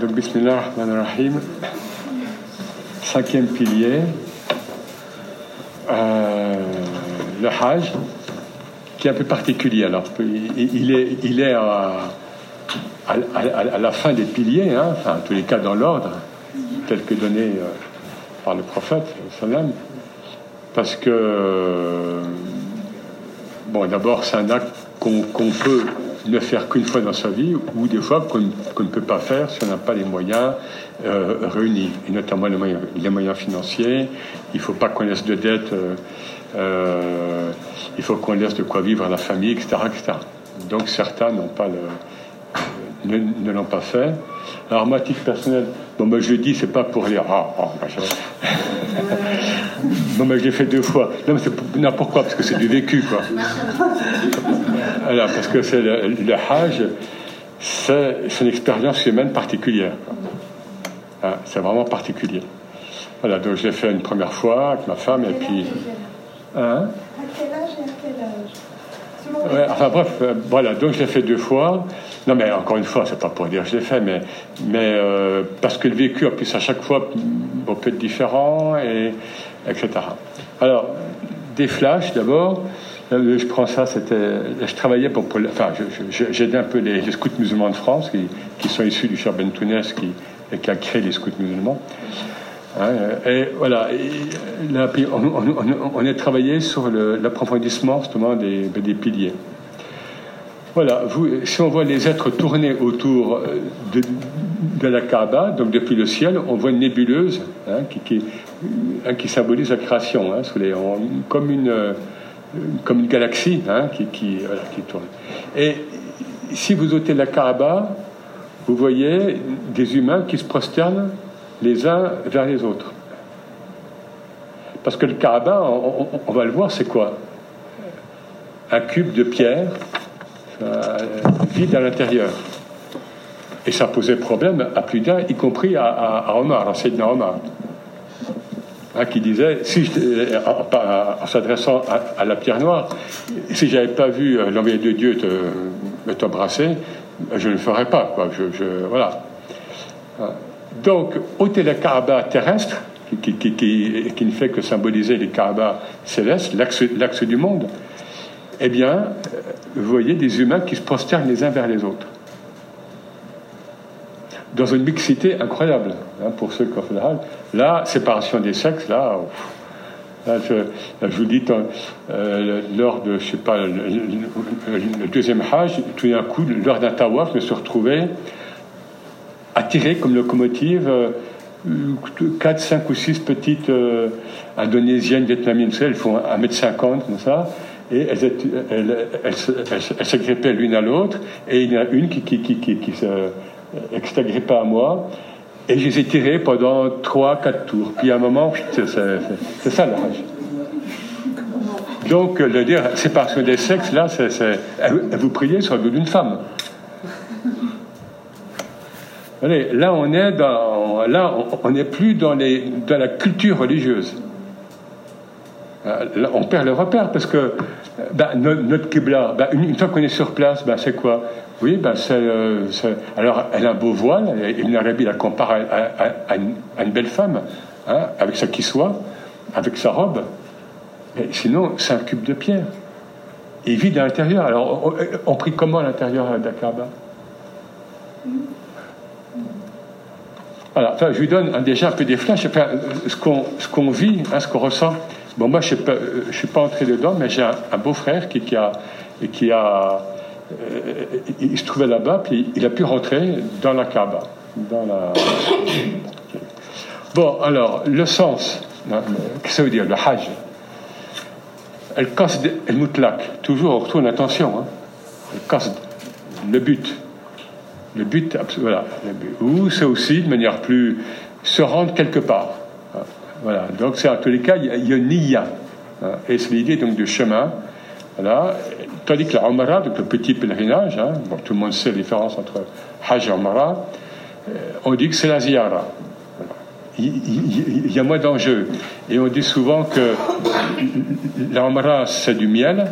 Donc, Bismillah ar rahim Cinquième pilier, euh, le Hajj, qui est un peu particulier. Alors, il est, il est à, la fin des piliers, hein, enfin, en tous les cas dans l'ordre, tel que donné euh, par le prophète, parce que, bon, d'abord, c'est un acte qu'on peut ne faire qu'une fois dans sa vie, ou des fois qu'on ne peut pas faire si on n'a pas les moyens euh, réunis, et notamment les moyens, les moyens, financiers. Il ne faut pas qu'on laisse de dettes, euh, euh, il faut qu'on laisse de quoi vivre à la famille, etc. etc. Donc certains n'ont pas le, ne, ne l'ont pas fait. Alors moi, à titre personnel, bon, ben, je le dis, c'est pas pour dire ah, ah ben, bon, ben, je l'ai fait deux fois. Non, mais c'est non, pourquoi? Parce que c'est du vécu, quoi. Alors, parce que c'est le, le Hajj, c'est une expérience humaine particulière. Hein, c'est vraiment particulier. Voilà, donc je l'ai fait une première fois avec ma femme, et puis. Hein à quel âge et à quel âge? Enfin bref, euh, voilà, donc je l'ai fait deux fois. Non, mais encore une fois, c'est pas pour dire que je l'ai fait, mais, mais euh, parce que le vécu, en plus, à chaque fois, peut être différent, et, etc. Alors, des flashs d'abord. Euh, je prends ça, c'était. Je travaillais pour. enfin, j'aidais un peu les, scouts musulmans de France, qui, sont issus du cher Bentounès, qui, qui a créé les scouts musulmans. Hein, et voilà, on, a travaillé sur l'approfondissement justement des, des piliers. Voilà, si on voit les êtres tourner autour euh, de, de, la Kaaba, donc depuis le ciel, on voit une nébuleuse hein, qui, symbolise la création, hein, comme, une, comme une galaxie qui, qui, tourne. Et si vous ôtez la Kaaba, vous voyez des humains qui se prosternent les uns vers les autres. Parce que le Kaaba, on, on va le voir, c'est quoi? Un cube de pierre euh, vide à l'intérieur. Et ça posait problème à plus d'un, y compris à, à, à Omar, à Sayyidina Omar, hein, qui disait, si en, s'adressant à, la pierre noire, si j'avais pas vu euh, l'envoyé de Dieu t'embrasser, je ne le ferais pas. Voilà. Donc, ôter la Kaaba terrestre, qui, qui, ne fait que symboliser les Kaaba célestes, l'axe du monde, eh bien, euh, vous voyez des humains qui se prosternent les uns vers les autres. Dans une mixité incroyable, hein, pour ceux qui ont fait le Là, séparation des sexes, là, je, vous dis, euh, lors de, je sais pas, le, deuxième Hajj, tout d'un coup, lors d'un tawaf, je me suis retrouvé attiré comme locomotive. 4, euh, 5 ou 6 petites indonésiennes, vietnamiennes, elles font 1m50 comme ça, et elles, elles, l'une à l'autre, et il y en a une qui, qui, qui s'agrippait à moi, et je les ai tirées pendant 3-4 tours. Puis à un moment, c'est ça. Donc, le dire séparation des sexes, là, c'est, vous priez sur le dos d'une femme. Allez, là, on est dans, là, on n'est plus dans, les, la culture religieuse. Euh, on perd le repère parce que ben, notre, Kibla, ben, une, fois qu'on est sur place, ben, c'est quoi? Oui, ben, euh, c'est, alors elle a un beau voile, Ibn Arabi la compare à, une, belle femme, hein, avec sa soit, avec sa robe. Mais sinon, c'est un cube de pierre. Il vit à l'intérieur. Alors, on, prie comment à l'intérieur de Voilà, enfin, je lui donne déjà un peu des flashs, enfin, ce qu'on vit, hein, ce qu'on ressent. Bon, moi, je ne euh, suis pas entré dedans, mais j'ai un, beau-frère qui, qui, a. Qui a euh, il se trouvait là-bas, puis il a pu rentrer dans la Kaaba. Dans la... Bon, alors, le sens, hein, qu'est-ce que ça veut dire, le Hajj? Elle casse elle mutlak, toujours on retourne attention, hein, elle casse le but. Le but, voilà. Ou c'est aussi, de manière plus, se rendre quelque part. Voilà. Donc, c'est en tous les cas, il y a, une niya. Hein. Et c'est l'idée donc du chemin. Voilà. Tandis que la Umrah, donc le petit pèlerinage, hein, bon, tout le monde sait la différence entre Hajj et Umrah, euh, on dit que c'est la ziyara. Il, y a moins d'enjeux. Et on dit souvent que la Umrah, c'est du miel,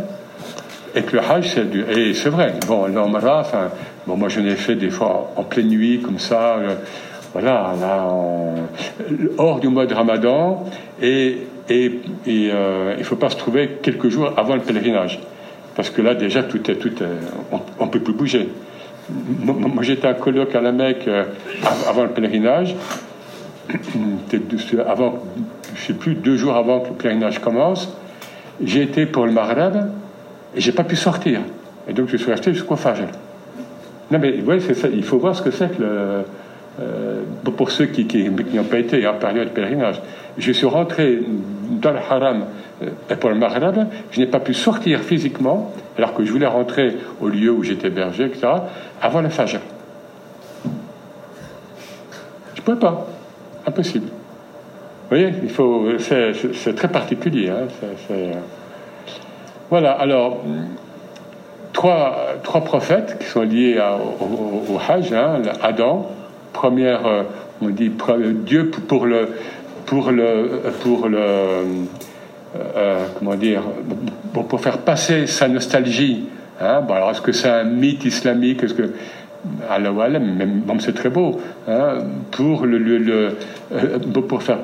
et que le Hajj, c'est du. Et c'est vrai, bon, l'Omra, enfin, bon, moi je l'ai fait des fois en pleine nuit, comme ça, euh, voilà, là, hors du mois de Ramadan, et, et, euh, il ne faut pas se trouver quelques jours avant le pèlerinage. Parce que là, déjà, tout est. Tout on ne peut plus bouger. Moi, j'étais à colloque à la Mecque euh, avant le pèlerinage, avant, je sais plus, deux jours avant que le pèlerinage commence. J'ai été pour le Maghreb et j'ai pas pu sortir. Et donc je suis resté jusqu'au Fajr. Non mais ouais, ça. Il faut voir ce que c'est que le, euh, pour ceux qui, qui, n'ont pas été en période de pèlerinage. Je suis rentré dans le haram euh, pour le Maghreb, je n'ai pas pu sortir physiquement, alors que je voulais rentrer au lieu où j'étais hébergé, etc., avant le Fajr. Je ne pouvais pas. Impossible. Vous voyez, il faut, c'est, très particulier. Hein, c'est, voilà, alors, trois, trois prophètes qui sont liés au, Hajj, hein, Adam, première, euh, on dit Dieu pour le, pour le, pour le, euh, comment dire, pour, faire passer sa nostalgie. Hein, bon, alors est-ce que c'est un mythe islamique Est-ce que Allah même c'est très beau, hein, pour le, le, euh, pour faire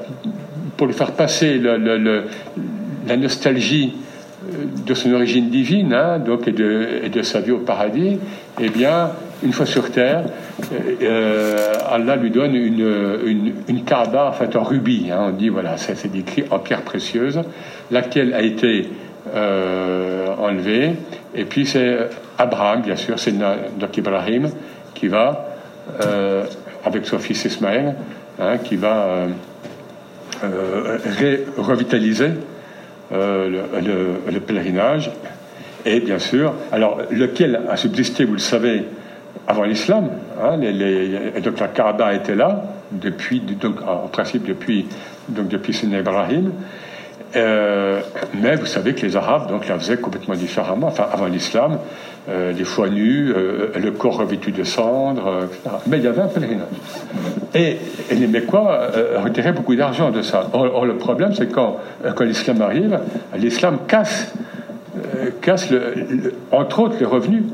pour lui faire passer le, la nostalgie de son origine divine, hein, donc, et de, de, sa vie au paradis, eh bien, une fois sur terre, euh, Allah lui donne une, une, une Kaaba, en fait, en rubis. Hein, on dit, voilà, c'est décrit en pierre précieuse, laquelle a été euh, enlevée. Et puis, c'est Abraham, bien sûr, c'est donc Ibrahim, qui va, euh, avec son fils Ismaël, hein, qui va revitaliser le, pèlerinage, et bien sûr, alors lequel a subsisté, vous le savez, avant l'islam. Donc la Kaaba était là depuis, donc en principe depuis donc depuis Ibrahim. Euh, mais vous savez que les Arabes donc la faisaient complètement différemment. Enfin, avant l'islam, euh, les foies nus, le corps revêtu de cendres, etc. Mais il y avait un pèlerinage. Et, les Mécois retiraient beaucoup d'argent de ça. Or, le problème, c'est quand, quand l'islam arrive, l'islam casse, casse entre autres les revenus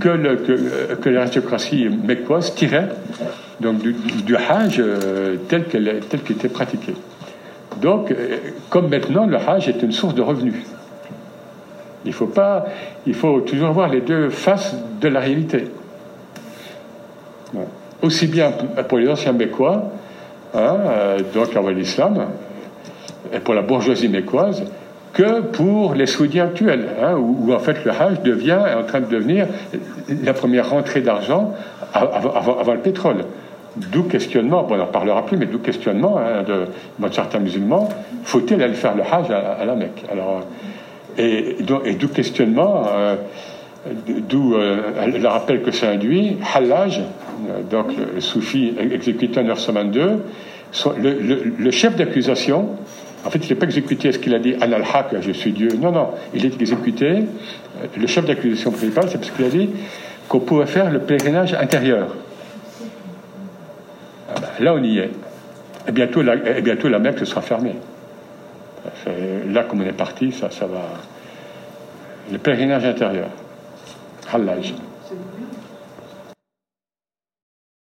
que, le, que, que l'aristocratie mécoise tirait donc, du, du Hajj tel qu'il était pratiqué. Donc, euh, comme maintenant, le Hajj est une source de revenus. Il faut, pas, il faut toujours voir les deux faces de la réalité. Aussi bien pour les anciens Mécois, hein, euh, donc avant l'islam, et pour la bourgeoisie mécoise, que pour les Saoudiens actuels, hein, où, en fait le Hajj devient, est en train de devenir la première rentrée d'argent avant, le pétrole. D'où questionnement, on n'en parlera plus, mais d'où questionnement hein, de, certains musulmans, faut-il aller faire le Hajj à, la Mecque? Alors, Et, et d'où questionnement, euh, d'où euh, le rappel que ça induit, Hallaj, donc le, soufi exécuté en 922, le, le chef d'accusation, en fait, il n'est pas exécuté. Est-ce qu'il a dit Anal-Haq, je suis Dieu? Non, non. Il est exécuté. Le chef d'accusation principal, c'est parce qu'il a dit qu'on pouvait faire le pèlerinage intérieur. Ah ben, là, on y est. Et bientôt, la, et bientôt, la sera fermée. Là, comme on est parti, ça, ça va. Le pèlerinage intérieur. Hallaj.